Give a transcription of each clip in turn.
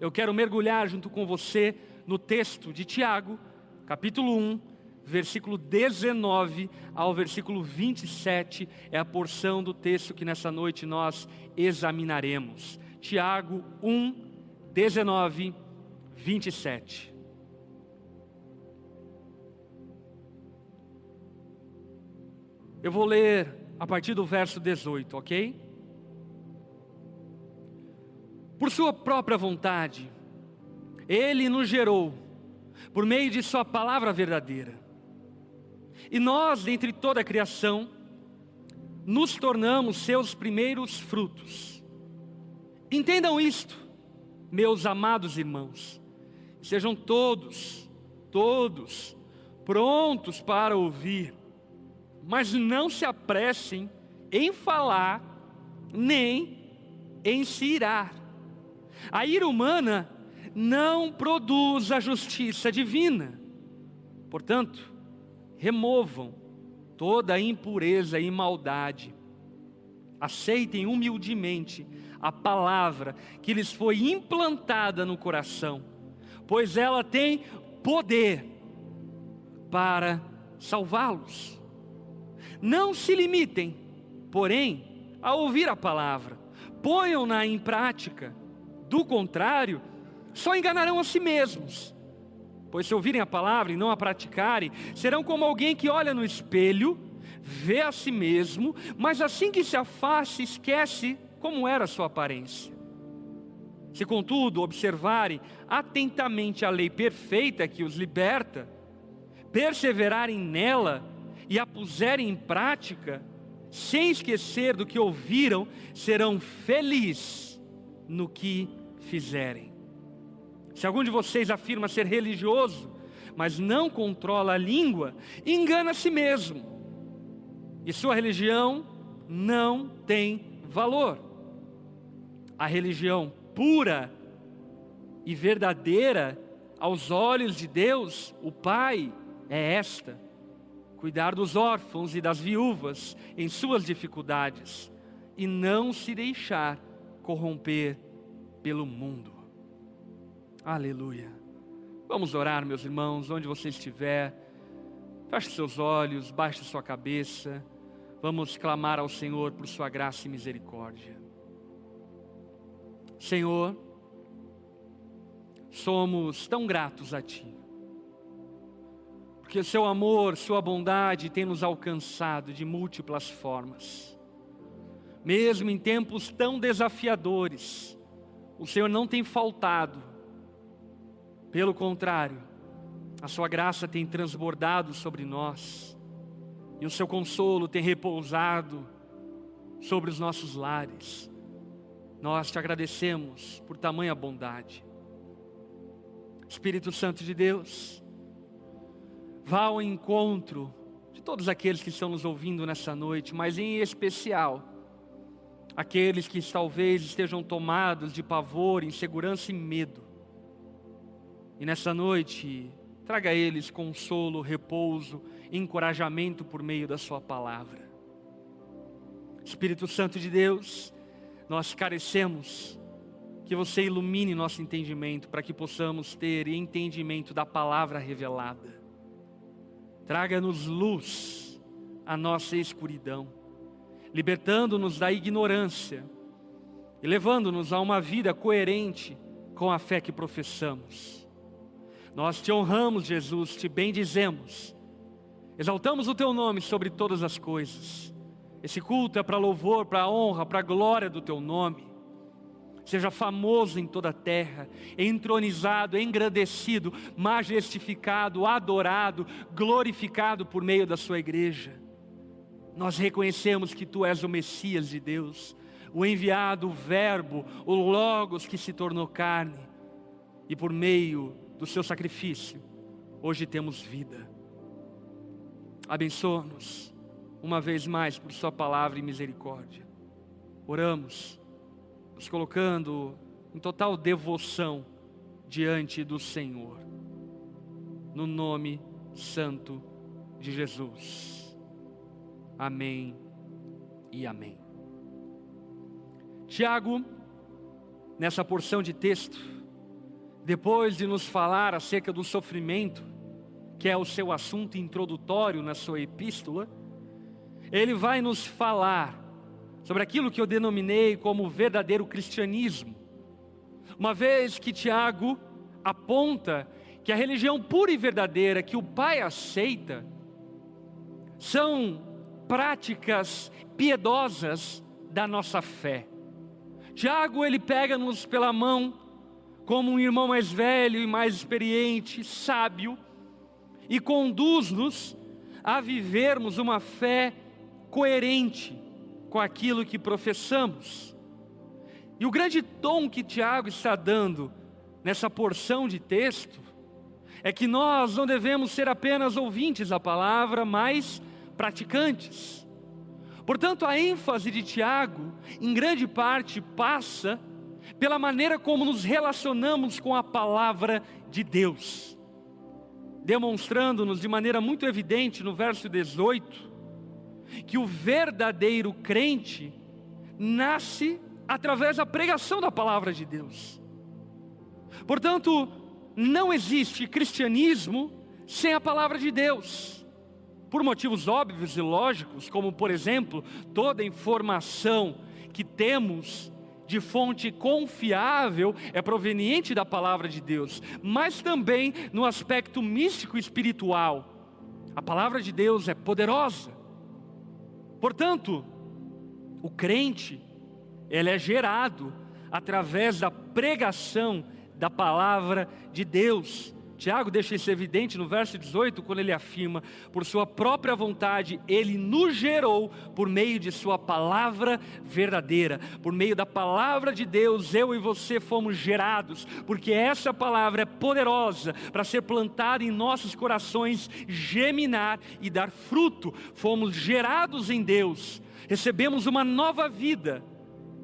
eu quero mergulhar junto com você no texto de Tiago, capítulo 1, versículo 19 ao versículo 27, é a porção do texto que nessa noite nós examinaremos. Tiago 1, 19, 27. Eu vou ler a partir do verso 18, ok? Por sua própria vontade, Ele nos gerou, por meio de Sua palavra verdadeira. E nós, dentre toda a criação, nos tornamos Seus primeiros frutos. Entendam isto, meus amados irmãos, sejam todos, todos, prontos para ouvir mas não se apressem em falar, nem em se irar. A ira humana não produz a justiça divina. Portanto, removam toda a impureza e maldade. Aceitem humildemente a palavra que lhes foi implantada no coração, pois ela tem poder para salvá-los. Não se limitem, porém, a ouvir a palavra, ponham-na em prática, do contrário, só enganarão a si mesmos. Pois se ouvirem a palavra e não a praticarem, serão como alguém que olha no espelho, vê a si mesmo, mas assim que se afasta, esquece como era sua aparência. Se, contudo, observarem atentamente a lei perfeita que os liberta, perseverarem nela, e a puserem em prática, sem esquecer do que ouviram, serão felizes no que fizerem. Se algum de vocês afirma ser religioso, mas não controla a língua, engana a si mesmo, e sua religião não tem valor. A religião pura e verdadeira aos olhos de Deus, o Pai, é esta cuidar dos órfãos e das viúvas em suas dificuldades e não se deixar corromper pelo mundo. Aleluia. Vamos orar, meus irmãos, onde você estiver. Feche seus olhos, baixe sua cabeça. Vamos clamar ao Senhor por sua graça e misericórdia. Senhor, somos tão gratos a Ti porque seu amor, sua bondade tem nos alcançado de múltiplas formas. Mesmo em tempos tão desafiadores, o Senhor não tem faltado. Pelo contrário, a sua graça tem transbordado sobre nós. E o seu consolo tem repousado sobre os nossos lares. Nós te agradecemos por tamanha bondade. Espírito Santo de Deus, Vá ao encontro de todos aqueles que estão nos ouvindo nessa noite, mas em especial aqueles que talvez estejam tomados de pavor, insegurança e medo. E nessa noite, traga a eles consolo, repouso, encorajamento por meio da Sua palavra. Espírito Santo de Deus, nós carecemos que você ilumine nosso entendimento para que possamos ter entendimento da palavra revelada. Traga-nos luz à nossa escuridão, libertando-nos da ignorância e levando-nos a uma vida coerente com a fé que professamos. Nós te honramos, Jesus, te bendizemos, exaltamos o teu nome sobre todas as coisas. Esse culto é para louvor, para honra, para glória do teu nome seja famoso em toda a terra, entronizado, engrandecido, majestificado, adorado, glorificado por meio da sua igreja. Nós reconhecemos que tu és o Messias de Deus, o enviado, o Verbo, o Logos que se tornou carne, e por meio do seu sacrifício, hoje temos vida. Abençoa-nos uma vez mais por Sua palavra e misericórdia. Oramos nos colocando em total devoção diante do Senhor, no nome santo de Jesus. Amém e amém. Tiago, nessa porção de texto, depois de nos falar acerca do sofrimento, que é o seu assunto introdutório na sua epístola, ele vai nos falar sobre aquilo que eu denominei como verdadeiro cristianismo. Uma vez que Tiago aponta que a religião pura e verdadeira que o Pai aceita são práticas piedosas da nossa fé. Tiago ele pega-nos pela mão como um irmão mais velho e mais experiente, sábio, e conduz-nos a vivermos uma fé coerente com aquilo que professamos. E o grande tom que Tiago está dando nessa porção de texto é que nós não devemos ser apenas ouvintes da palavra, mas praticantes. Portanto, a ênfase de Tiago, em grande parte, passa pela maneira como nos relacionamos com a palavra de Deus, demonstrando-nos de maneira muito evidente no verso 18 que o verdadeiro crente nasce através da pregação da palavra de Deus. Portanto, não existe cristianismo sem a palavra de Deus. Por motivos óbvios e lógicos, como por exemplo, toda informação que temos de fonte confiável é proveniente da palavra de Deus, mas também no aspecto místico e espiritual. A palavra de Deus é poderosa. Portanto, o crente, ele é gerado através da pregação da palavra de Deus. Tiago deixa isso evidente no verso 18, quando ele afirma: Por sua própria vontade, ele nos gerou por meio de sua palavra verdadeira. Por meio da palavra de Deus, eu e você fomos gerados, porque essa palavra é poderosa para ser plantada em nossos corações, geminar e dar fruto. Fomos gerados em Deus, recebemos uma nova vida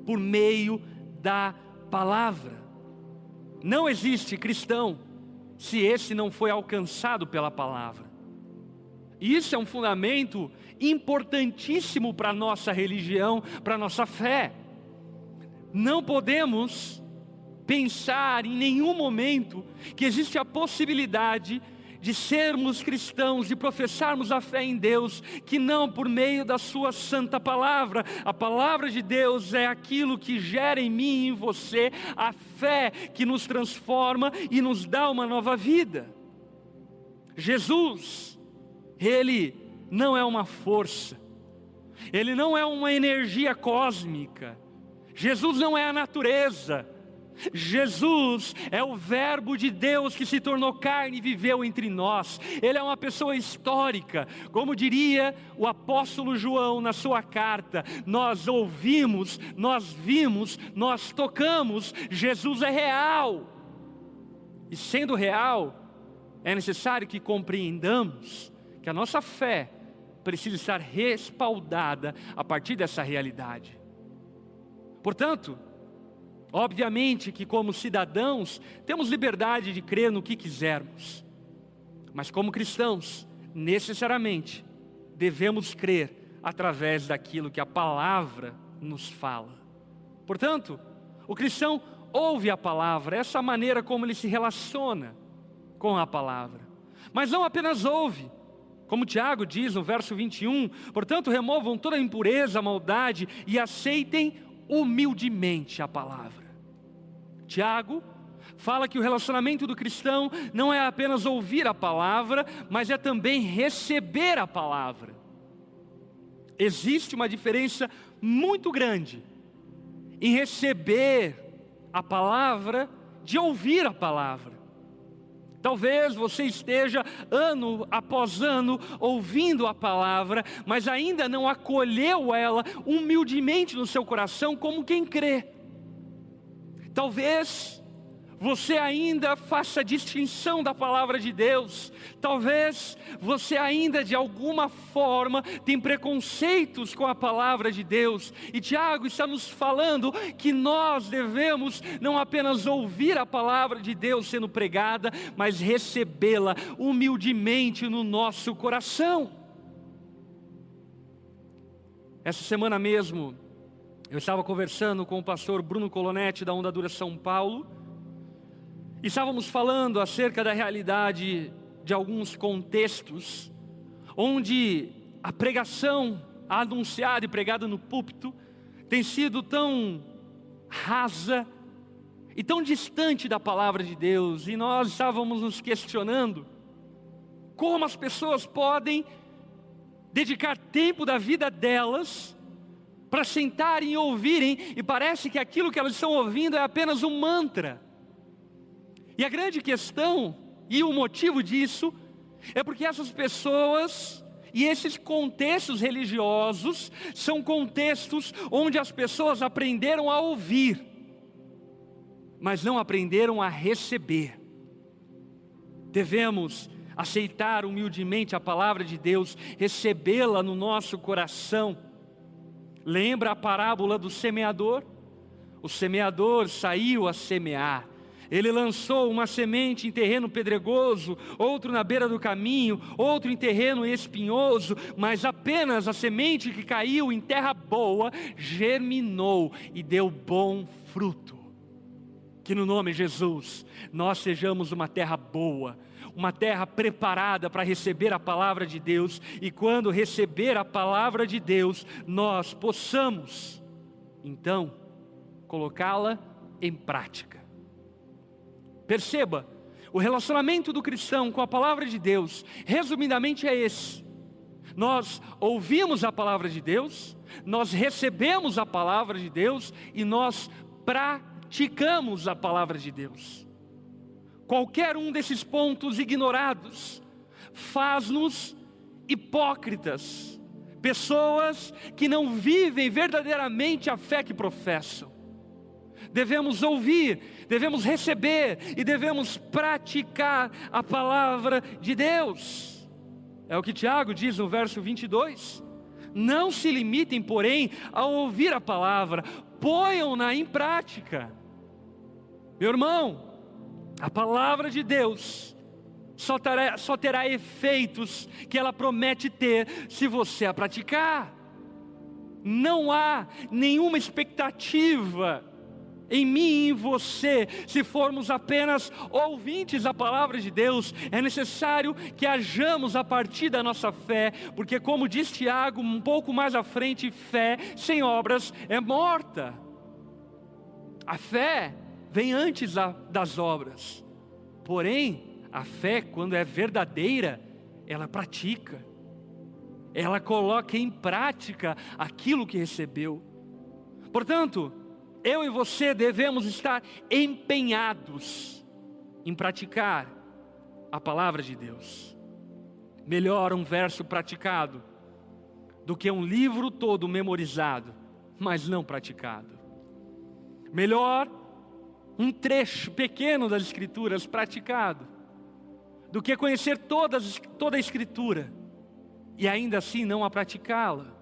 por meio da palavra. Não existe cristão se esse não foi alcançado pela palavra. Isso é um fundamento importantíssimo para a nossa religião, para a nossa fé. Não podemos pensar em nenhum momento que existe a possibilidade de sermos cristãos, de professarmos a fé em Deus, que não por meio da Sua santa palavra. A palavra de Deus é aquilo que gera em mim e em você a fé que nos transforma e nos dá uma nova vida. Jesus, Ele não é uma força, Ele não é uma energia cósmica, Jesus não é a natureza, Jesus é o Verbo de Deus que se tornou carne e viveu entre nós. Ele é uma pessoa histórica, como diria o apóstolo João na sua carta. Nós ouvimos, nós vimos, nós tocamos. Jesus é real. E sendo real, é necessário que compreendamos que a nossa fé precisa estar respaldada a partir dessa realidade. Portanto, Obviamente que, como cidadãos, temos liberdade de crer no que quisermos, mas, como cristãos, necessariamente devemos crer através daquilo que a palavra nos fala. Portanto, o cristão ouve a palavra, essa maneira como ele se relaciona com a palavra, mas não apenas ouve, como Tiago diz no verso 21, portanto, removam toda impureza, maldade e aceitem humildemente a palavra. Tiago fala que o relacionamento do cristão não é apenas ouvir a palavra, mas é também receber a palavra. Existe uma diferença muito grande em receber a palavra de ouvir a palavra. Talvez você esteja ano após ano ouvindo a palavra, mas ainda não acolheu ela humildemente no seu coração como quem crê. Talvez você ainda faça distinção da palavra de Deus. Talvez você ainda de alguma forma tem preconceitos com a palavra de Deus. E Tiago está nos falando que nós devemos não apenas ouvir a palavra de Deus sendo pregada, mas recebê-la humildemente no nosso coração. Essa semana mesmo, eu estava conversando com o pastor Bruno Colonetti da Onda Dura São Paulo, estávamos falando acerca da realidade de alguns contextos onde a pregação anunciada e pregada no púlpito tem sido tão rasa e tão distante da palavra de Deus, e nós estávamos nos questionando como as pessoas podem dedicar tempo da vida delas para sentarem e ouvirem, e parece que aquilo que elas estão ouvindo é apenas um mantra. E a grande questão, e o motivo disso, é porque essas pessoas e esses contextos religiosos são contextos onde as pessoas aprenderam a ouvir, mas não aprenderam a receber. Devemos aceitar humildemente a palavra de Deus, recebê-la no nosso coração. Lembra a parábola do semeador? O semeador saiu a semear. Ele lançou uma semente em terreno pedregoso, outro na beira do caminho, outro em terreno espinhoso, mas apenas a semente que caiu em terra boa germinou e deu bom fruto. Que no nome de Jesus nós sejamos uma terra boa, uma terra preparada para receber a palavra de Deus, e quando receber a palavra de Deus, nós possamos, então, colocá-la em prática. Perceba, o relacionamento do cristão com a palavra de Deus, resumidamente, é esse: nós ouvimos a palavra de Deus, nós recebemos a palavra de Deus e nós praticamos a palavra de Deus. Qualquer um desses pontos ignorados faz-nos hipócritas, pessoas que não vivem verdadeiramente a fé que professam. Devemos ouvir, devemos receber e devemos praticar a palavra de Deus. É o que Tiago diz no verso 22. Não se limitem, porém, a ouvir a palavra, ponham-na em prática. Meu irmão, a palavra de Deus só terá, só terá efeitos que ela promete ter se você a praticar. Não há nenhuma expectativa em mim e em você, se formos apenas ouvintes da palavra de Deus, é necessário que hajamos a partir da nossa fé, porque, como diz Tiago um pouco mais à frente, fé sem obras é morta. A fé vem antes da, das obras. Porém, a fé, quando é verdadeira, ela pratica, ela coloca em prática aquilo que recebeu. Portanto, eu e você devemos estar empenhados em praticar a palavra de Deus. Melhor um verso praticado do que um livro todo memorizado, mas não praticado. Melhor um trecho pequeno das Escrituras praticado, do que conhecer todas, toda a Escritura e ainda assim não a praticá-la.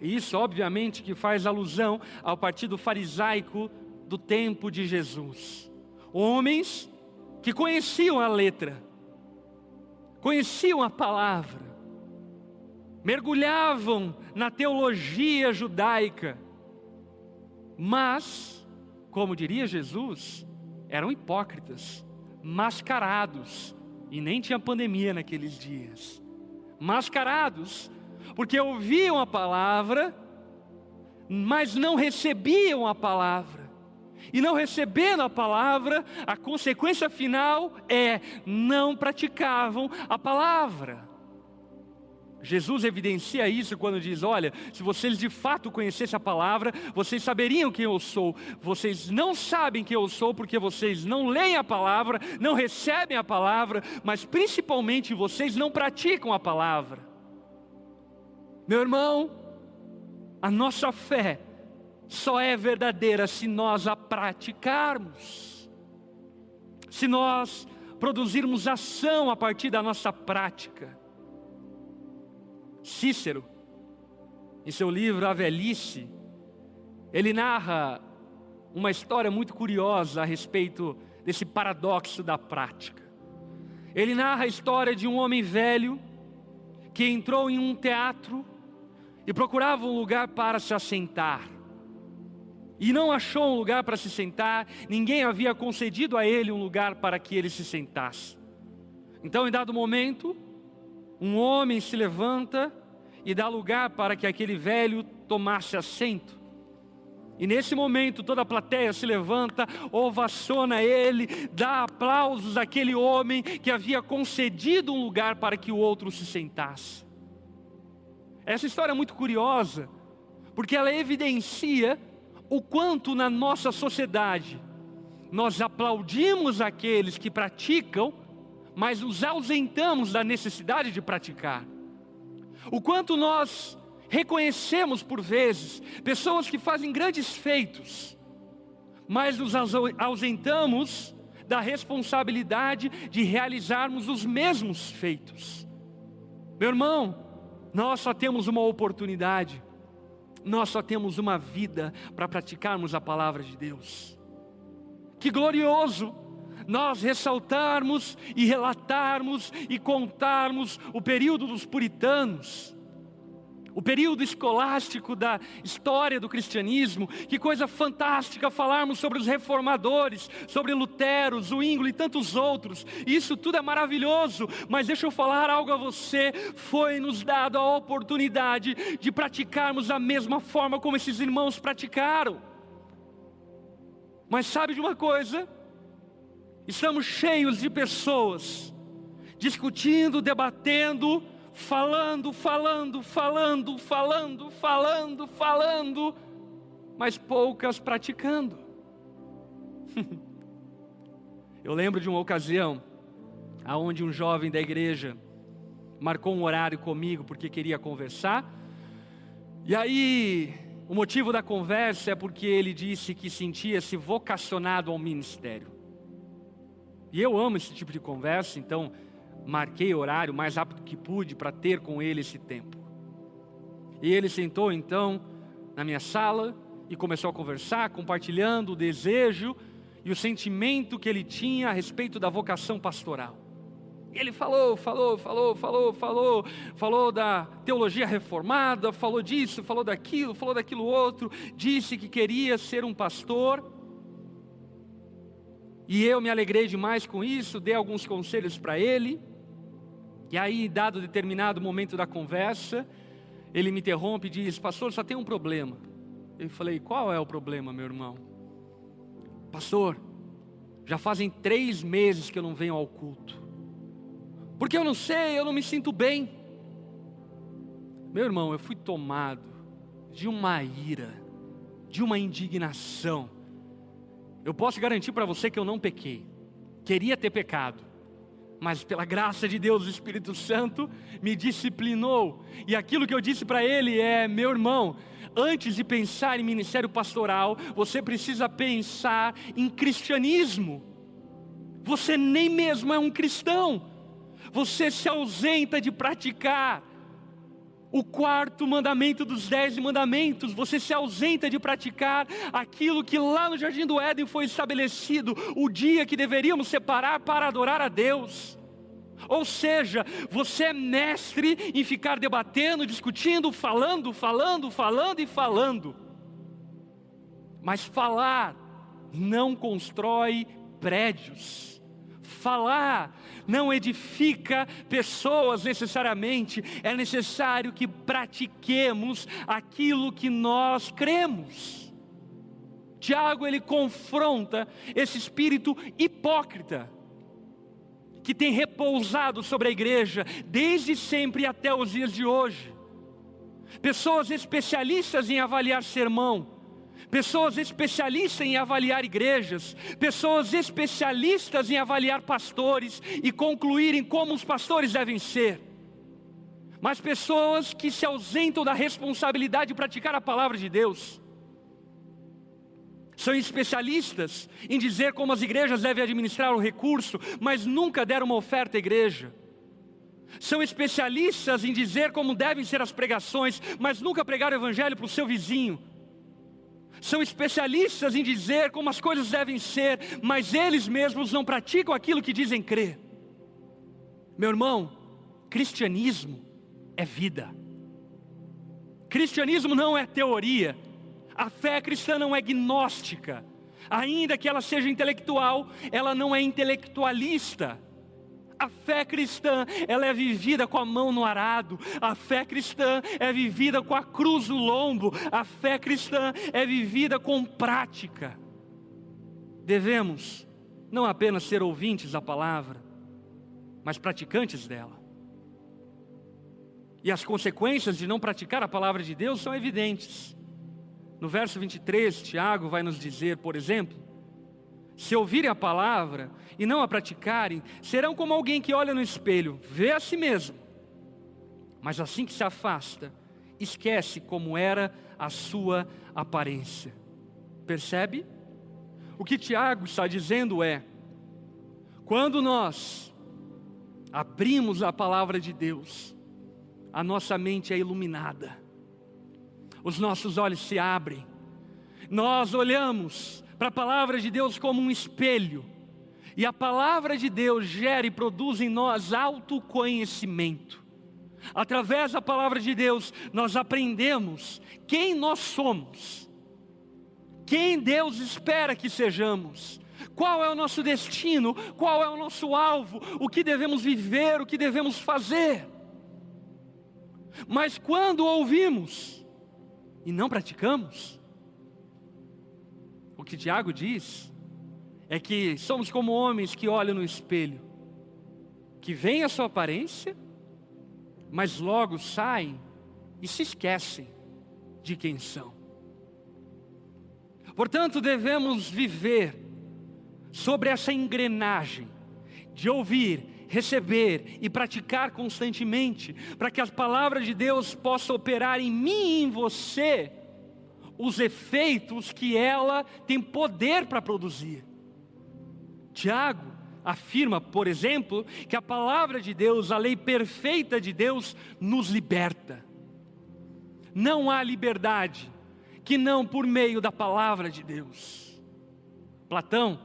E isso, obviamente, que faz alusão ao partido farisaico do tempo de Jesus. Homens que conheciam a letra, conheciam a palavra, mergulhavam na teologia judaica, mas como diria Jesus, eram hipócritas, mascarados, e nem tinha pandemia naqueles dias. Mascarados, porque ouviam a palavra, mas não recebiam a palavra. E não recebendo a palavra, a consequência final é não praticavam a palavra. Jesus evidencia isso quando diz: Olha, se vocês de fato conhecessem a palavra, vocês saberiam quem eu sou. Vocês não sabem quem eu sou porque vocês não leem a palavra, não recebem a palavra, mas principalmente vocês não praticam a palavra. Meu irmão, a nossa fé só é verdadeira se nós a praticarmos, se nós produzirmos ação a partir da nossa prática. Cícero, em seu livro A Velhice, ele narra uma história muito curiosa a respeito desse paradoxo da prática. Ele narra a história de um homem velho que entrou em um teatro e procurava um lugar para se assentar. e não achou um lugar para se sentar, ninguém havia concedido a ele um lugar para que ele se sentasse. Então, em dado momento, um homem se levanta e dá lugar para que aquele velho tomasse assento. E nesse momento toda a plateia se levanta, ovaciona ele, dá aplausos àquele homem que havia concedido um lugar para que o outro se sentasse. Essa história é muito curiosa, porque ela evidencia o quanto na nossa sociedade nós aplaudimos aqueles que praticam, mas nos ausentamos da necessidade de praticar. O quanto nós reconhecemos por vezes pessoas que fazem grandes feitos, mas nos ausentamos da responsabilidade de realizarmos os mesmos feitos. Meu irmão, nós só temos uma oportunidade, nós só temos uma vida para praticarmos a palavra de Deus. Que glorioso nós ressaltarmos e relatarmos e contarmos o período dos puritanos o período escolástico da história do cristianismo, que coisa fantástica falarmos sobre os reformadores, sobre Lutero, Zwingli e tantos outros. Isso tudo é maravilhoso, mas deixa eu falar algo a você: foi nos dado a oportunidade de praticarmos da mesma forma como esses irmãos praticaram. Mas sabe de uma coisa? Estamos cheios de pessoas discutindo, debatendo, falando, falando, falando, falando, falando, falando, mas poucas praticando. Eu lembro de uma ocasião aonde um jovem da igreja marcou um horário comigo porque queria conversar. E aí, o motivo da conversa é porque ele disse que sentia-se vocacionado ao ministério. E eu amo esse tipo de conversa, então marquei horário mais rápido que pude para ter com ele esse tempo. E ele sentou então na minha sala e começou a conversar, compartilhando o desejo e o sentimento que ele tinha a respeito da vocação pastoral. Ele falou, falou, falou, falou, falou, falou da teologia reformada, falou disso, falou daquilo, falou daquilo outro, disse que queria ser um pastor. E eu me alegrei demais com isso, dei alguns conselhos para ele. E aí, dado determinado momento da conversa, ele me interrompe e diz: Pastor, só tem um problema. Eu falei: Qual é o problema, meu irmão? Pastor, já fazem três meses que eu não venho ao culto. Porque eu não sei, eu não me sinto bem. Meu irmão, eu fui tomado de uma ira, de uma indignação. Eu posso garantir para você que eu não pequei. Queria ter pecado, mas pela graça de Deus, o Espírito Santo me disciplinou. E aquilo que eu disse para ele é: meu irmão, antes de pensar em ministério pastoral, você precisa pensar em cristianismo. Você nem mesmo é um cristão, você se ausenta de praticar o quarto mandamento dos dez mandamentos, você se ausenta de praticar aquilo que lá no jardim do Éden foi estabelecido, o dia que deveríamos separar para adorar a Deus. Ou seja, você é mestre em ficar debatendo, discutindo, falando, falando, falando e falando. Mas falar não constrói prédios. Falar não edifica pessoas necessariamente, é necessário que pratiquemos aquilo que nós cremos. Tiago ele confronta esse espírito hipócrita que tem repousado sobre a igreja desde sempre até os dias de hoje. Pessoas especialistas em avaliar sermão, pessoas especialistas em avaliar igrejas, pessoas especialistas em avaliar pastores e concluírem como os pastores devem ser. Mas pessoas que se ausentam da responsabilidade de praticar a palavra de Deus. São especialistas em dizer como as igrejas devem administrar o recurso, mas nunca deram uma oferta à igreja. São especialistas em dizer como devem ser as pregações, mas nunca pregaram o evangelho para o seu vizinho são especialistas em dizer como as coisas devem ser, mas eles mesmos não praticam aquilo que dizem crer. Meu irmão, cristianismo é vida. Cristianismo não é teoria. A fé cristã não é gnóstica. Ainda que ela seja intelectual, ela não é intelectualista. A fé cristã, ela é vivida com a mão no arado. A fé cristã é vivida com a cruz no lombo. A fé cristã é vivida com prática. Devemos não apenas ser ouvintes da palavra, mas praticantes dela. E as consequências de não praticar a palavra de Deus são evidentes. No verso 23, Tiago vai nos dizer, por exemplo, se ouvirem a palavra e não a praticarem, serão como alguém que olha no espelho, vê a si mesmo, mas assim que se afasta, esquece como era a sua aparência. Percebe? O que Tiago está dizendo é: quando nós abrimos a palavra de Deus, a nossa mente é iluminada os nossos olhos se abrem, nós olhamos para a palavra de Deus como um espelho, e a palavra de Deus gera e produz em nós autoconhecimento. Através da palavra de Deus, nós aprendemos quem nós somos, quem Deus espera que sejamos, qual é o nosso destino, qual é o nosso alvo, o que devemos viver, o que devemos fazer. Mas quando ouvimos, e não praticamos? Que Tiago diz é que somos como homens que olham no espelho, que veem a sua aparência, mas logo saem e se esquecem de quem são. Portanto, devemos viver sobre essa engrenagem de ouvir receber e praticar constantemente, para que as palavras de Deus possam operar em mim e em você os efeitos que ela tem poder para produzir. Tiago afirma, por exemplo, que a palavra de Deus, a lei perfeita de Deus, nos liberta. Não há liberdade que não por meio da palavra de Deus. Platão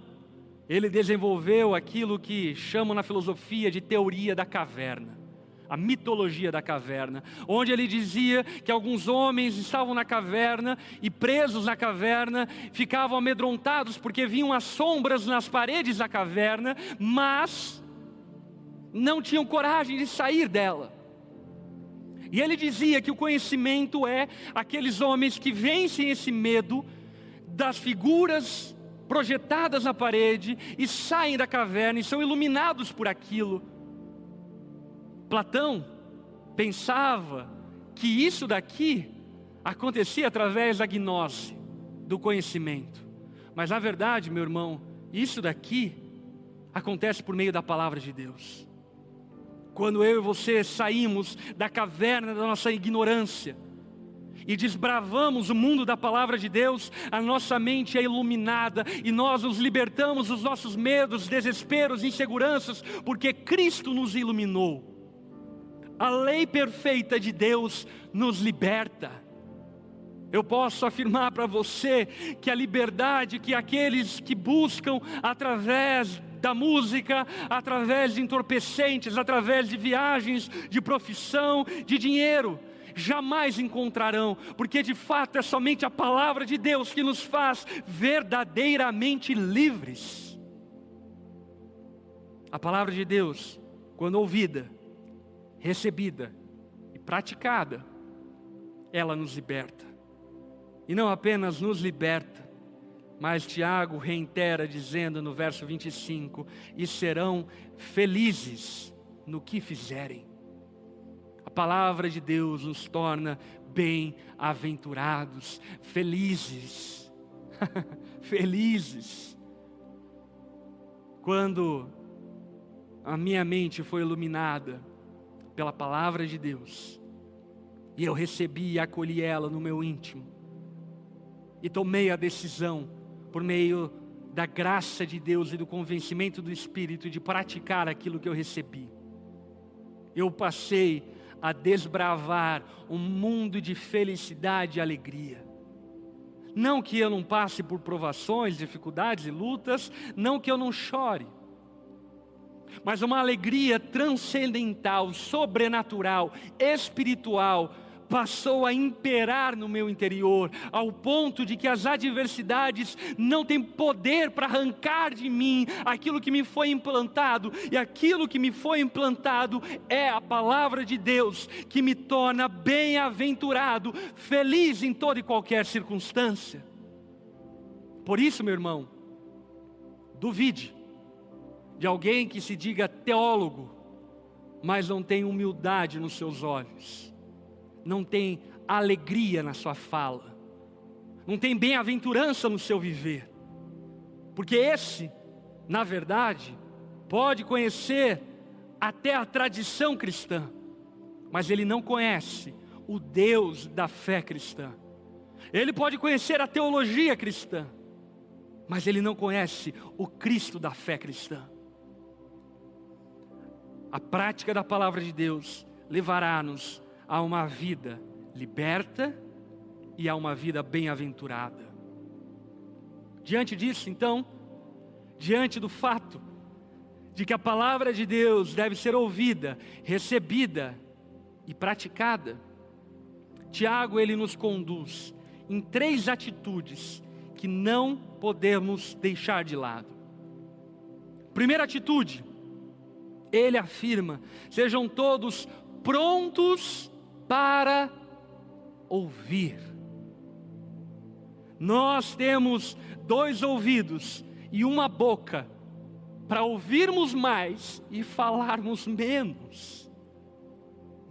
ele desenvolveu aquilo que chamam na filosofia de teoria da caverna, a mitologia da caverna, onde ele dizia que alguns homens estavam na caverna e presos na caverna, ficavam amedrontados porque viam as sombras nas paredes da caverna, mas não tinham coragem de sair dela. E ele dizia que o conhecimento é aqueles homens que vencem esse medo das figuras projetadas na parede e saem da caverna e são iluminados por aquilo. Platão pensava que isso daqui acontecia através da gnose, do conhecimento. Mas na verdade, meu irmão, isso daqui acontece por meio da palavra de Deus. Quando eu e você saímos da caverna da nossa ignorância, e desbravamos o mundo da palavra de Deus, a nossa mente é iluminada e nós nos libertamos dos nossos medos, desesperos, inseguranças, porque Cristo nos iluminou. A lei perfeita de Deus nos liberta. Eu posso afirmar para você que a liberdade que aqueles que buscam através da música, através de entorpecentes, através de viagens, de profissão, de dinheiro, jamais encontrarão, porque de fato é somente a palavra de Deus que nos faz verdadeiramente livres. A palavra de Deus, quando ouvida, recebida e praticada, ela nos liberta. E não apenas nos liberta, mas Tiago reitera dizendo no verso 25: e serão felizes no que fizerem palavra de Deus nos torna bem-aventurados, felizes. felizes. Quando a minha mente foi iluminada pela palavra de Deus, e eu recebi e acolhi ela no meu íntimo, e tomei a decisão, por meio da graça de Deus e do convencimento do Espírito, de praticar aquilo que eu recebi. Eu passei a desbravar um mundo de felicidade e alegria. Não que eu não passe por provações, dificuldades e lutas, não que eu não chore, mas uma alegria transcendental, sobrenatural, espiritual, passou a imperar no meu interior, ao ponto de que as adversidades não têm poder para arrancar de mim aquilo que me foi implantado, e aquilo que me foi implantado é a palavra de Deus, que me torna bem-aventurado, feliz em toda e qualquer circunstância. Por isso, meu irmão, duvide de alguém que se diga teólogo, mas não tem humildade nos seus olhos, não tem alegria na sua fala, não tem bem-aventurança no seu viver, porque esse, na verdade, pode conhecer até a tradição cristã, mas ele não conhece o Deus da fé cristã. Ele pode conhecer a teologia cristã, mas ele não conhece o Cristo da fé cristã. A prática da palavra de Deus levará-nos a uma vida liberta e a uma vida bem-aventurada. Diante disso, então, diante do fato de que a palavra de Deus deve ser ouvida, recebida e praticada, Tiago ele nos conduz em três atitudes que não podemos deixar de lado. Primeira atitude, ele afirma: sejam todos prontos para ouvir. Nós temos dois ouvidos e uma boca para ouvirmos mais e falarmos menos.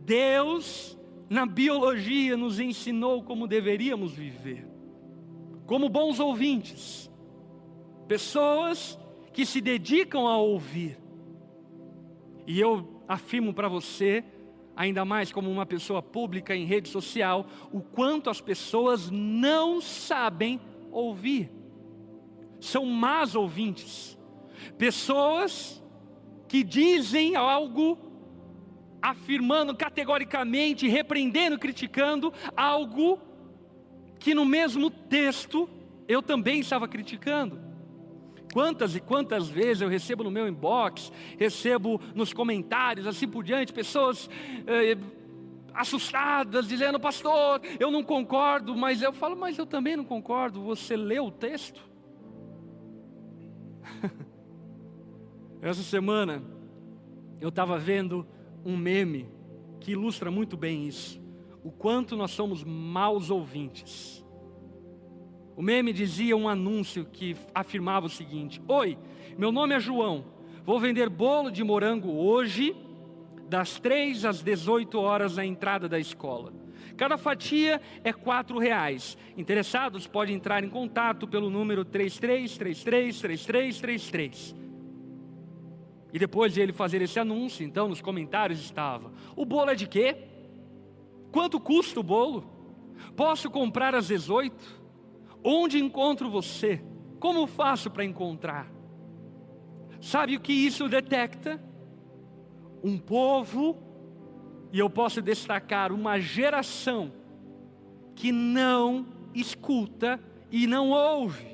Deus, na biologia, nos ensinou como deveríamos viver como bons ouvintes, pessoas que se dedicam a ouvir. E eu afirmo para você, ainda mais como uma pessoa pública em rede social, o quanto as pessoas não sabem ouvir. São más ouvintes. Pessoas que dizem algo afirmando categoricamente, repreendendo, criticando algo que no mesmo texto eu também estava criticando. Quantas e quantas vezes eu recebo no meu inbox, recebo nos comentários, assim por diante, pessoas eh, assustadas, dizendo, pastor, eu não concordo, mas eu falo, mas eu também não concordo, você leu o texto? Essa semana eu estava vendo um meme que ilustra muito bem isso o quanto nós somos maus ouvintes. O meme dizia um anúncio que afirmava o seguinte: Oi, meu nome é João, vou vender bolo de morango hoje, das 3 às 18 horas na entrada da escola. Cada fatia é quatro reais. Interessados podem entrar em contato pelo número 33333333. E depois de ele fazer esse anúncio, então nos comentários estava: O bolo é de quê? Quanto custa o bolo? Posso comprar às 18? Onde encontro você? Como faço para encontrar? Sabe o que isso detecta? Um povo, e eu posso destacar uma geração, que não escuta e não ouve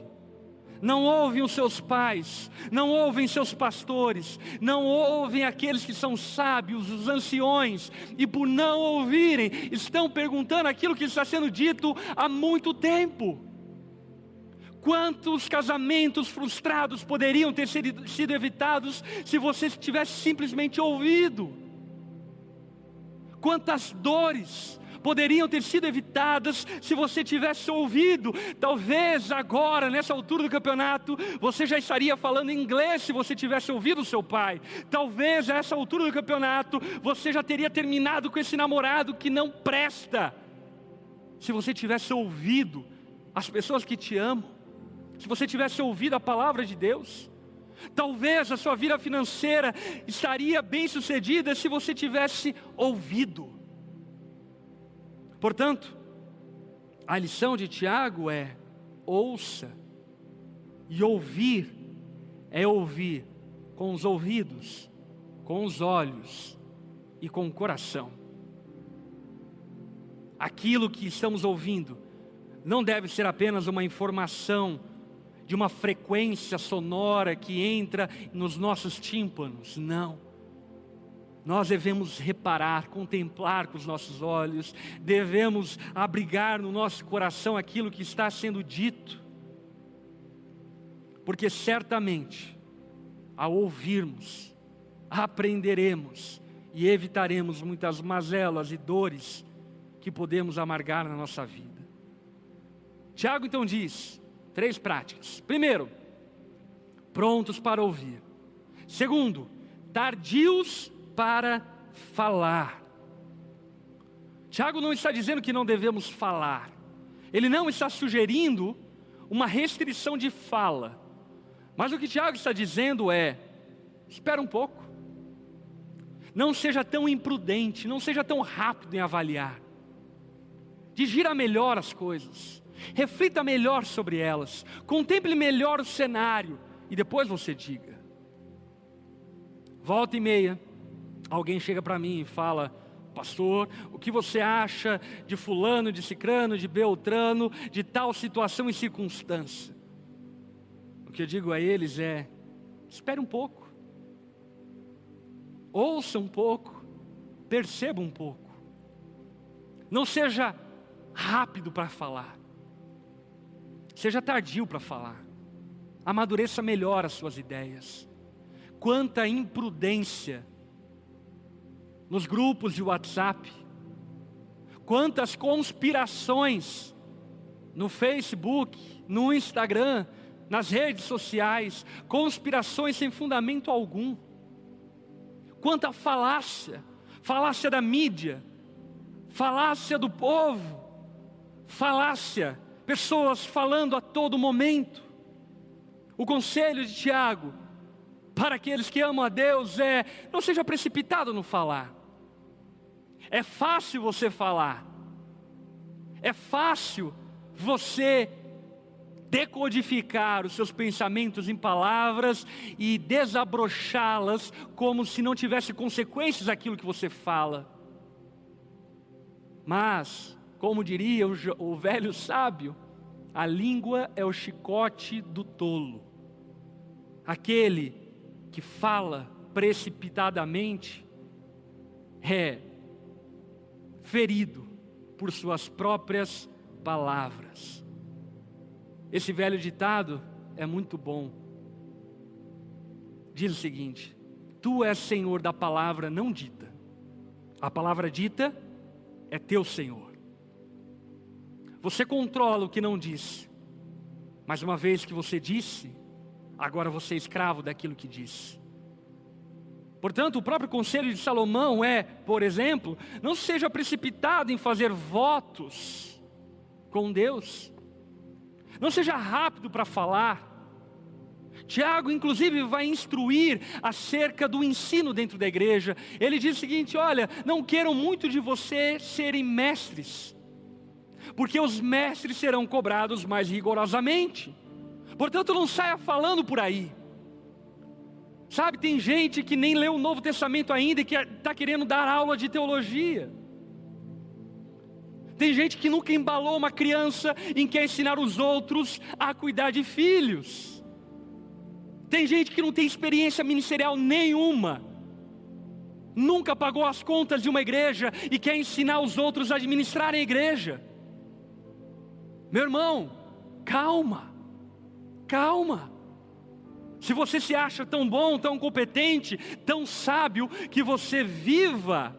não ouvem os seus pais, não ouvem seus pastores, não ouvem aqueles que são sábios, os anciões, e por não ouvirem, estão perguntando aquilo que está sendo dito há muito tempo. Quantos casamentos frustrados poderiam ter sido evitados se você tivesse simplesmente ouvido? Quantas dores, poderiam ter sido evitadas se você tivesse ouvido. Talvez agora, nessa altura do campeonato, você já estaria falando inglês se você tivesse ouvido seu pai. Talvez a essa altura do campeonato você já teria terminado com esse namorado que não presta. Se você tivesse ouvido as pessoas que te amam, se você tivesse ouvido a palavra de Deus, talvez a sua vida financeira estaria bem sucedida se você tivesse ouvido. Portanto, a lição de Tiago é: ouça, e ouvir é ouvir com os ouvidos, com os olhos e com o coração. Aquilo que estamos ouvindo não deve ser apenas uma informação de uma frequência sonora que entra nos nossos tímpanos, não nós devemos reparar, contemplar com os nossos olhos, devemos abrigar no nosso coração aquilo que está sendo dito, porque certamente, ao ouvirmos, aprenderemos e evitaremos muitas mazelas e dores que podemos amargar na nossa vida. Tiago então diz: três práticas. Primeiro, prontos para ouvir. Segundo, tardios para falar. Tiago não está dizendo que não devemos falar, ele não está sugerindo uma restrição de fala, mas o que Tiago está dizendo é: espera um pouco, não seja tão imprudente, não seja tão rápido em avaliar, digira melhor as coisas, reflita melhor sobre elas, contemple melhor o cenário. E depois você diga. Volta e meia, alguém chega para mim e fala: Pastor, o que você acha de Fulano, de Cicrano, de Beltrano, de tal situação e circunstância? O que eu digo a eles é: espere um pouco, ouça um pouco, perceba um pouco, não seja rápido para falar, seja tardio para falar, amadureça melhor as suas ideias. Quanta imprudência nos grupos de WhatsApp, quantas conspirações no Facebook, no Instagram, nas redes sociais, conspirações sem fundamento algum. Quanta falácia, falácia da mídia, falácia do povo, falácia, pessoas falando a todo momento. O conselho de Tiago para aqueles que amam a Deus é: não seja precipitado no falar. É fácil você falar. É fácil você decodificar os seus pensamentos em palavras e desabrochá-las como se não tivesse consequências aquilo que você fala. Mas, como diria o, o velho sábio, a língua é o chicote do tolo. Aquele que fala precipitadamente é ferido por suas próprias palavras. Esse velho ditado é muito bom. Diz o seguinte: Tu és senhor da palavra não dita. A palavra dita é teu senhor. Você controla o que não disse. Mas uma vez que você disse, agora você é escravo daquilo que disse. Portanto, o próprio conselho de Salomão é, por exemplo, não seja precipitado em fazer votos com Deus, não seja rápido para falar. Tiago, inclusive, vai instruir acerca do ensino dentro da igreja. Ele diz o seguinte: olha, não queiram muito de você serem mestres, porque os mestres serão cobrados mais rigorosamente. Portanto, não saia falando por aí. Sabe, tem gente que nem leu o Novo Testamento ainda e que está querendo dar aula de teologia. Tem gente que nunca embalou uma criança em quer ensinar os outros a cuidar de filhos. Tem gente que não tem experiência ministerial nenhuma. Nunca pagou as contas de uma igreja e quer ensinar os outros a administrarem a igreja. Meu irmão, calma, calma. Se você se acha tão bom, tão competente, tão sábio, que você viva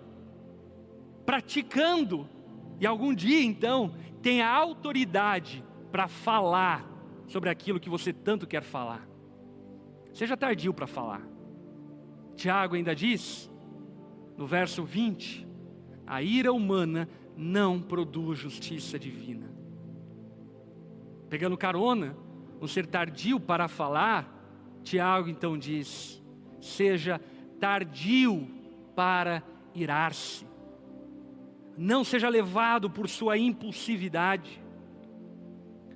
praticando, e algum dia então tenha autoridade para falar sobre aquilo que você tanto quer falar. Seja tardio para falar. Tiago ainda diz, no verso 20: a ira humana não produz justiça divina. Pegando carona, no ser tardio para falar, Tiago então diz: seja tardio para irar-se, não seja levado por sua impulsividade,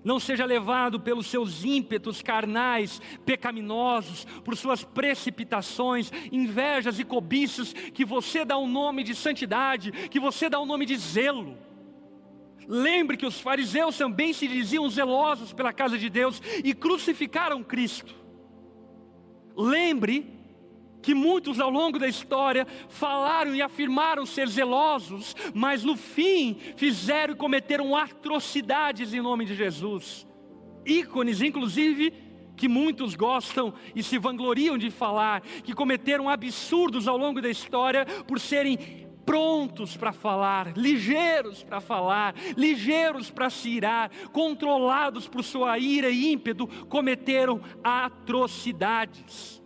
não seja levado pelos seus ímpetos carnais, pecaminosos, por suas precipitações, invejas e cobiças, que você dá o um nome de santidade, que você dá o um nome de zelo. Lembre que os fariseus também se diziam zelosos pela casa de Deus e crucificaram Cristo. Lembre que muitos ao longo da história falaram e afirmaram ser zelosos, mas no fim fizeram e cometeram atrocidades em nome de Jesus. Ícones, inclusive, que muitos gostam e se vangloriam de falar, que cometeram absurdos ao longo da história por serem prontos para falar, ligeiros para falar, ligeiros para se irar, controlados por sua ira e ímpeto, cometeram atrocidades.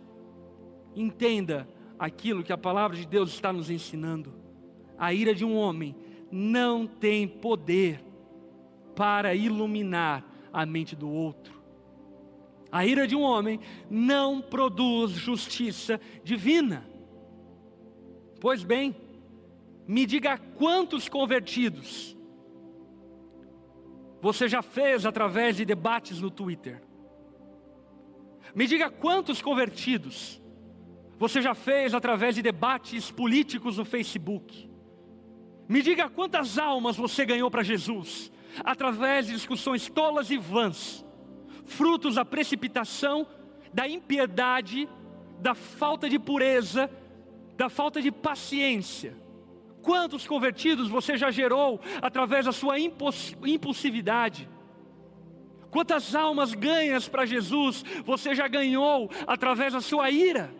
Entenda aquilo que a palavra de Deus está nos ensinando. A ira de um homem não tem poder para iluminar a mente do outro. A ira de um homem não produz justiça divina. Pois bem, me diga quantos convertidos você já fez através de debates no Twitter. Me diga quantos convertidos você já fez através de debates políticos no Facebook. Me diga quantas almas você ganhou para Jesus através de discussões tolas e vãs, frutos da precipitação, da impiedade, da falta de pureza, da falta de paciência Quantos convertidos você já gerou através da sua impulsividade? Quantas almas ganhas para Jesus você já ganhou através da sua ira?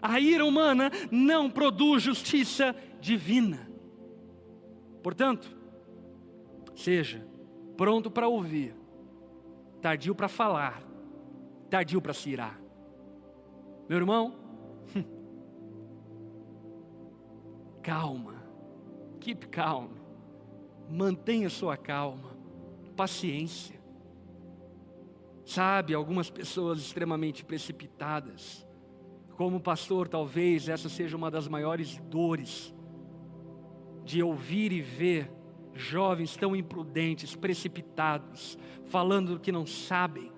A ira humana não produz justiça divina. Portanto, seja pronto para ouvir, tardio para falar, tardio para se irar. Meu irmão, calma. Keep calm. Mantenha sua calma. Paciência. Sabe, algumas pessoas extremamente precipitadas. Como pastor, talvez essa seja uma das maiores dores de ouvir e ver jovens tão imprudentes, precipitados, falando que não sabem,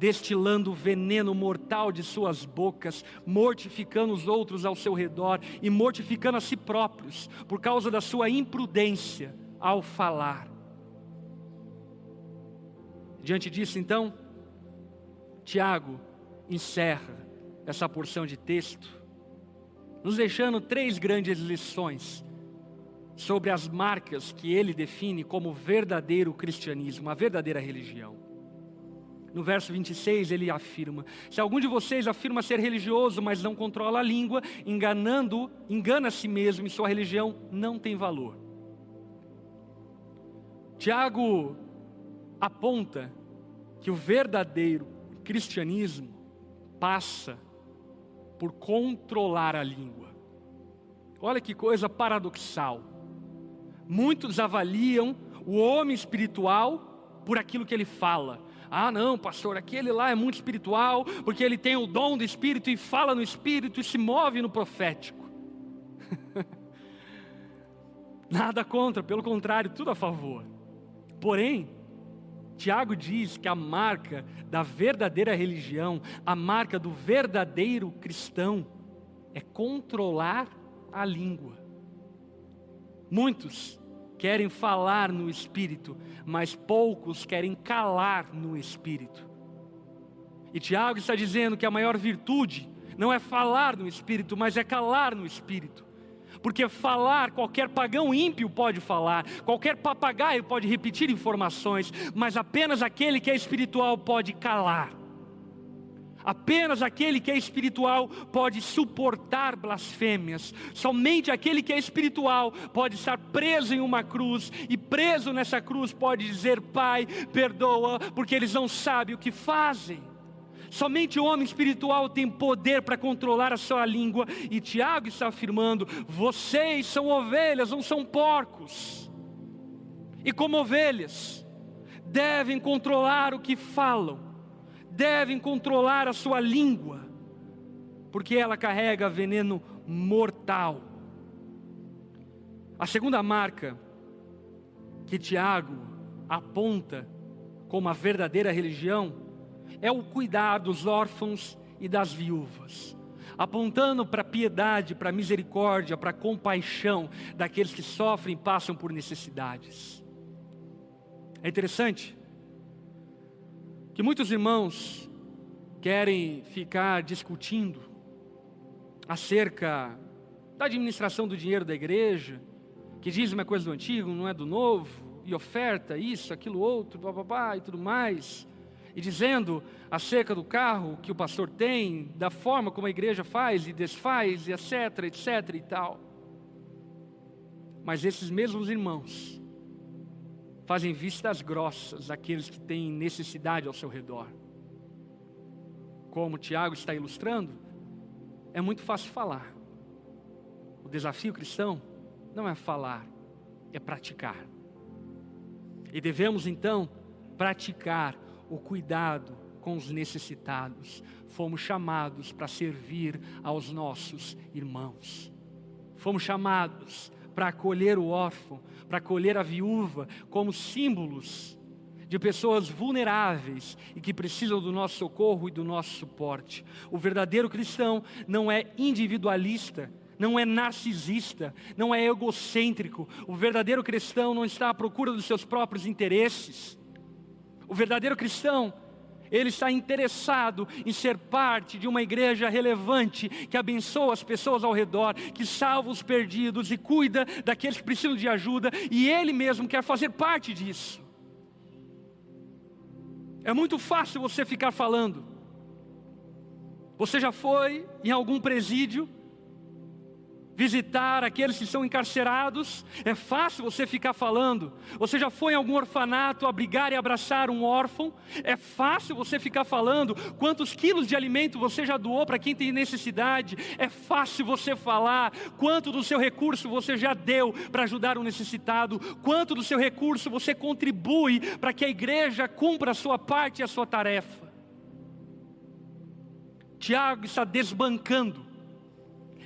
destilando o veneno mortal de suas bocas, mortificando os outros ao seu redor e mortificando a si próprios por causa da sua imprudência ao falar. Diante disso, então, Tiago encerra essa porção de texto, nos deixando três grandes lições sobre as marcas que ele define como verdadeiro cristianismo, a verdadeira religião. No verso 26 ele afirma: Se algum de vocês afirma ser religioso, mas não controla a língua, enganando, engana a si mesmo e sua religião não tem valor. Tiago aponta que o verdadeiro cristianismo passa por controlar a língua. Olha que coisa paradoxal. Muitos avaliam o homem espiritual por aquilo que ele fala ah, não, pastor, aquele lá é muito espiritual, porque ele tem o dom do espírito e fala no espírito e se move no profético. Nada contra, pelo contrário, tudo a favor. Porém, Tiago diz que a marca da verdadeira religião, a marca do verdadeiro cristão, é controlar a língua. Muitos querem falar no espírito, mas poucos querem calar no espírito. E Tiago está dizendo que a maior virtude não é falar no espírito, mas é calar no espírito. Porque falar, qualquer pagão ímpio pode falar, qualquer papagaio pode repetir informações, mas apenas aquele que é espiritual pode calar. Apenas aquele que é espiritual pode suportar blasfêmias. Somente aquele que é espiritual pode estar preso em uma cruz e preso nessa cruz pode dizer: Pai, perdoa, porque eles não sabem o que fazem. Somente o homem espiritual tem poder para controlar a sua língua, e Tiago está afirmando: vocês são ovelhas, não são porcos. E como ovelhas, devem controlar o que falam devem controlar a sua língua, porque ela carrega veneno mortal. A segunda marca que Tiago aponta como a verdadeira religião é o cuidar dos órfãos e das viúvas, apontando para a piedade, para a misericórdia, para a compaixão daqueles que sofrem e passam por necessidades. É interessante que muitos irmãos querem ficar discutindo acerca da administração do dinheiro da igreja, que diz uma coisa do antigo, não é do novo, e oferta isso, aquilo outro, babá e tudo mais, e dizendo acerca do carro que o pastor tem, da forma como a igreja faz e desfaz, e etc, etc e tal. Mas esses mesmos irmãos fazem vistas grossas àqueles que têm necessidade ao seu redor. Como Tiago está ilustrando, é muito fácil falar. O desafio cristão não é falar, é praticar. E devemos então praticar o cuidado com os necessitados. Fomos chamados para servir aos nossos irmãos. Fomos chamados para acolher o órfão, para acolher a viúva, como símbolos de pessoas vulneráveis e que precisam do nosso socorro e do nosso suporte. O verdadeiro cristão não é individualista, não é narcisista, não é egocêntrico. O verdadeiro cristão não está à procura dos seus próprios interesses. O verdadeiro cristão, ele está interessado em ser parte de uma igreja relevante que abençoa as pessoas ao redor, que salva os perdidos e cuida daqueles que precisam de ajuda, e ele mesmo quer fazer parte disso. É muito fácil você ficar falando. Você já foi em algum presídio visitar aqueles que são encarcerados, é fácil você ficar falando. Você já foi em algum orfanato abrigar e abraçar um órfão? É fácil você ficar falando quantos quilos de alimento você já doou para quem tem necessidade? É fácil você falar quanto do seu recurso você já deu para ajudar um necessitado? Quanto do seu recurso você contribui para que a igreja cumpra a sua parte e a sua tarefa? Tiago está desbancando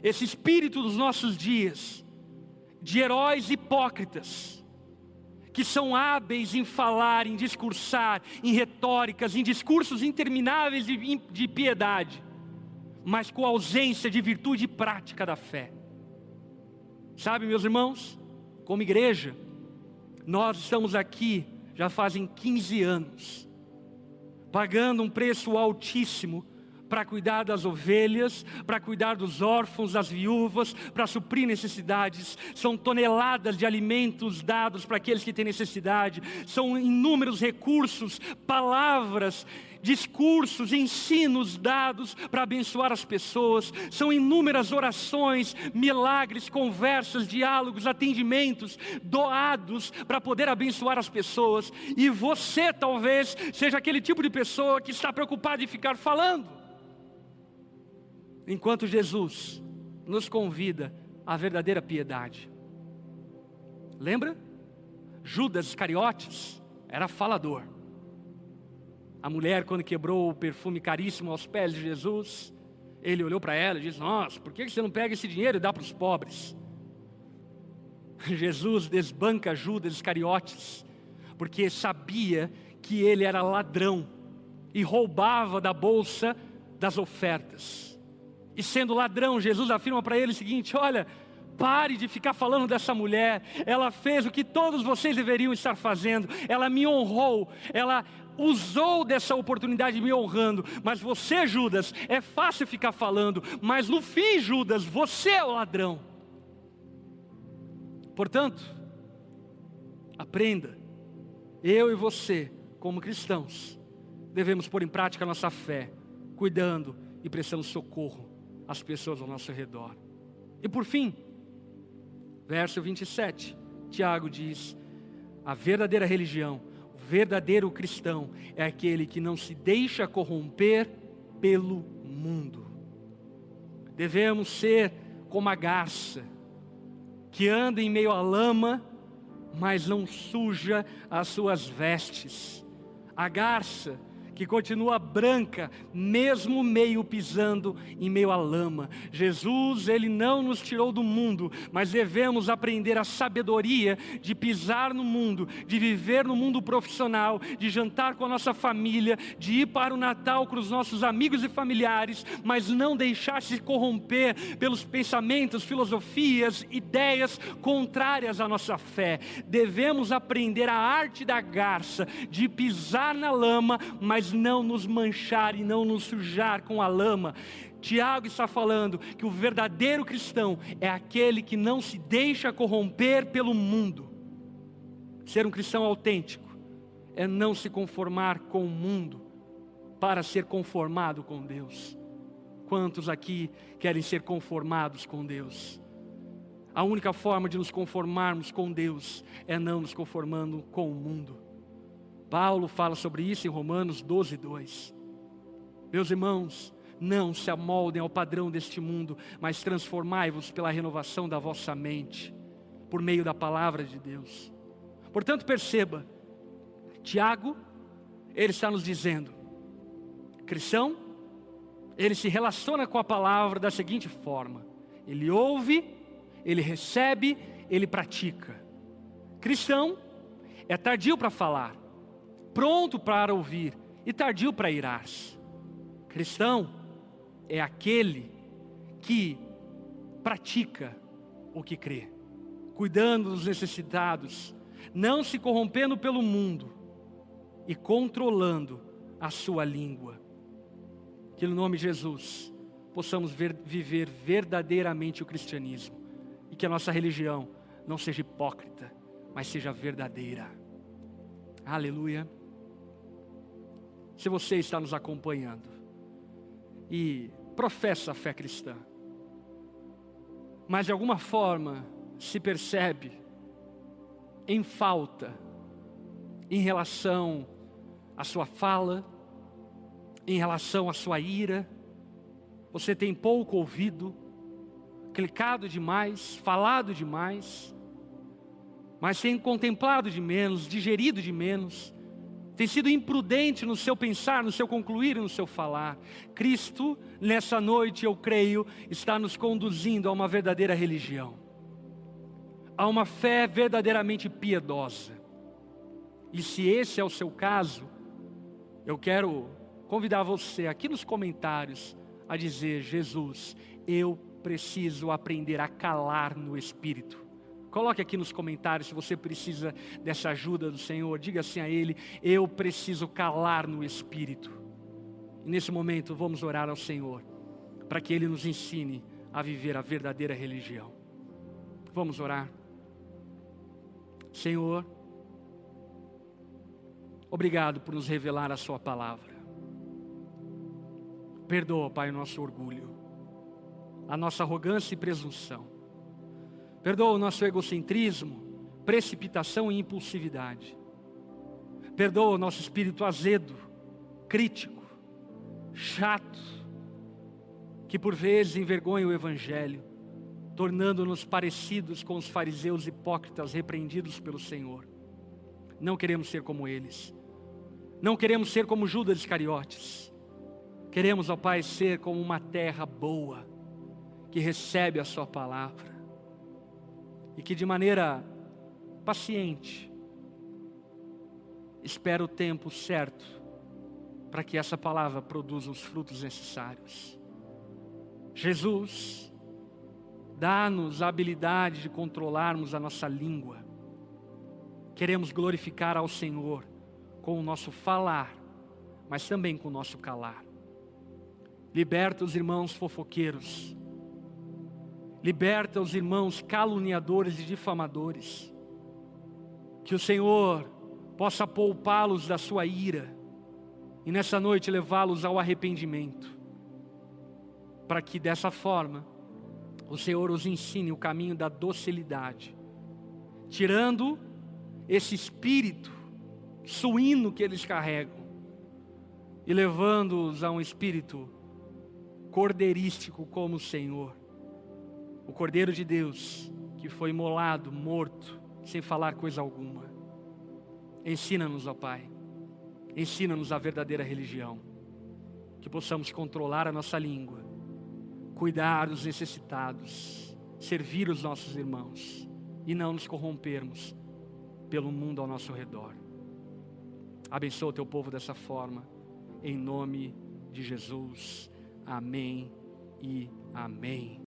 esse espírito dos nossos dias, de heróis hipócritas, que são hábeis em falar, em discursar, em retóricas, em discursos intermináveis de, de piedade, mas com ausência de virtude prática da fé. Sabe, meus irmãos, como igreja, nós estamos aqui já fazem 15 anos, pagando um preço altíssimo para cuidar das ovelhas, para cuidar dos órfãos, das viúvas, para suprir necessidades. São toneladas de alimentos dados para aqueles que têm necessidade. São inúmeros recursos, palavras, discursos, ensinos dados para abençoar as pessoas. São inúmeras orações, milagres, conversas, diálogos, atendimentos doados para poder abençoar as pessoas. E você talvez seja aquele tipo de pessoa que está preocupado em ficar falando enquanto Jesus nos convida à verdadeira piedade. Lembra? Judas Iscariotes era falador. A mulher, quando quebrou o perfume caríssimo aos pés de Jesus, ele olhou para ela e disse: Nossa, por que você não pega esse dinheiro e dá para os pobres? Jesus desbanca Judas Iscariotes, porque sabia que ele era ladrão e roubava da bolsa das ofertas. E sendo ladrão, Jesus afirma para ele o seguinte: olha, pare de ficar falando dessa mulher, ela fez o que todos vocês deveriam estar fazendo, ela me honrou, ela usou dessa oportunidade me honrando, mas você, Judas, é fácil ficar falando, mas no fim, Judas, você é o ladrão. Portanto, aprenda, eu e você, como cristãos, devemos pôr em prática a nossa fé, cuidando e prestando socorro as pessoas ao nosso redor. E por fim, verso 27, Tiago diz: a verdadeira religião, o verdadeiro cristão é aquele que não se deixa corromper pelo mundo. Devemos ser como a garça, que anda em meio à lama, mas não suja as suas vestes. A garça que continua branca, mesmo meio pisando em meio à lama. Jesus, ele não nos tirou do mundo, mas devemos aprender a sabedoria de pisar no mundo, de viver no mundo profissional, de jantar com a nossa família, de ir para o Natal com os nossos amigos e familiares, mas não deixar se corromper pelos pensamentos, filosofias, ideias contrárias à nossa fé. Devemos aprender a arte da garça, de pisar na lama, mas mas não nos manchar e não nos sujar com a lama. Tiago está falando que o verdadeiro cristão é aquele que não se deixa corromper pelo mundo. Ser um cristão autêntico é não se conformar com o mundo para ser conformado com Deus. Quantos aqui querem ser conformados com Deus? A única forma de nos conformarmos com Deus é não nos conformando com o mundo. Paulo fala sobre isso em Romanos 12, 2. Meus irmãos, não se amoldem ao padrão deste mundo, mas transformai-vos pela renovação da vossa mente, por meio da palavra de Deus. Portanto, perceba, Tiago, ele está nos dizendo: cristão, ele se relaciona com a palavra da seguinte forma: ele ouve, ele recebe, ele pratica. Cristão é tardio para falar, pronto para ouvir e tardio para irar-se. Cristão é aquele que pratica o que crê, cuidando dos necessitados, não se corrompendo pelo mundo e controlando a sua língua. Que no nome de Jesus possamos ver, viver verdadeiramente o cristianismo e que a nossa religião não seja hipócrita, mas seja verdadeira. Aleluia. Se você está nos acompanhando. E professa a fé cristã, mas de alguma forma se percebe em falta em relação à sua fala, em relação à sua ira, você tem pouco ouvido, clicado demais, falado demais, mas tem contemplado de menos, digerido de menos, tem sido imprudente no seu pensar, no seu concluir e no seu falar. Cristo, nessa noite, eu creio, está nos conduzindo a uma verdadeira religião, a uma fé verdadeiramente piedosa. E se esse é o seu caso, eu quero convidar você aqui nos comentários a dizer: Jesus, eu preciso aprender a calar no espírito. Coloque aqui nos comentários se você precisa dessa ajuda do Senhor. Diga assim a Ele: Eu preciso calar no espírito. E nesse momento vamos orar ao Senhor para que Ele nos ensine a viver a verdadeira religião. Vamos orar. Senhor, obrigado por nos revelar a Sua palavra. Perdoa, Pai, o nosso orgulho, a nossa arrogância e presunção. Perdoa o nosso egocentrismo, precipitação e impulsividade. Perdoa o nosso espírito azedo, crítico, chato, que por vezes envergonha o Evangelho, tornando-nos parecidos com os fariseus hipócritas repreendidos pelo Senhor. Não queremos ser como eles. Não queremos ser como Judas Iscariotes. Queremos, ó Pai, ser como uma terra boa, que recebe a Sua palavra e que de maneira paciente espera o tempo certo para que essa palavra produza os frutos necessários. Jesus, dá-nos a habilidade de controlarmos a nossa língua. Queremos glorificar ao Senhor com o nosso falar, mas também com o nosso calar. Liberta os irmãos fofoqueiros. Liberta os irmãos caluniadores e difamadores. Que o Senhor possa poupá-los da sua ira e nessa noite levá-los ao arrependimento. Para que dessa forma o Senhor os ensine o caminho da docilidade, tirando esse espírito suíno que eles carregam e levando-os a um espírito cordeirístico como o Senhor. O Cordeiro de Deus, que foi imolado, morto, sem falar coisa alguma. Ensina-nos, ó Pai. Ensina-nos a verdadeira religião. Que possamos controlar a nossa língua, cuidar dos necessitados, servir os nossos irmãos e não nos corrompermos pelo mundo ao nosso redor. Abençoa o teu povo dessa forma, em nome de Jesus. Amém e amém.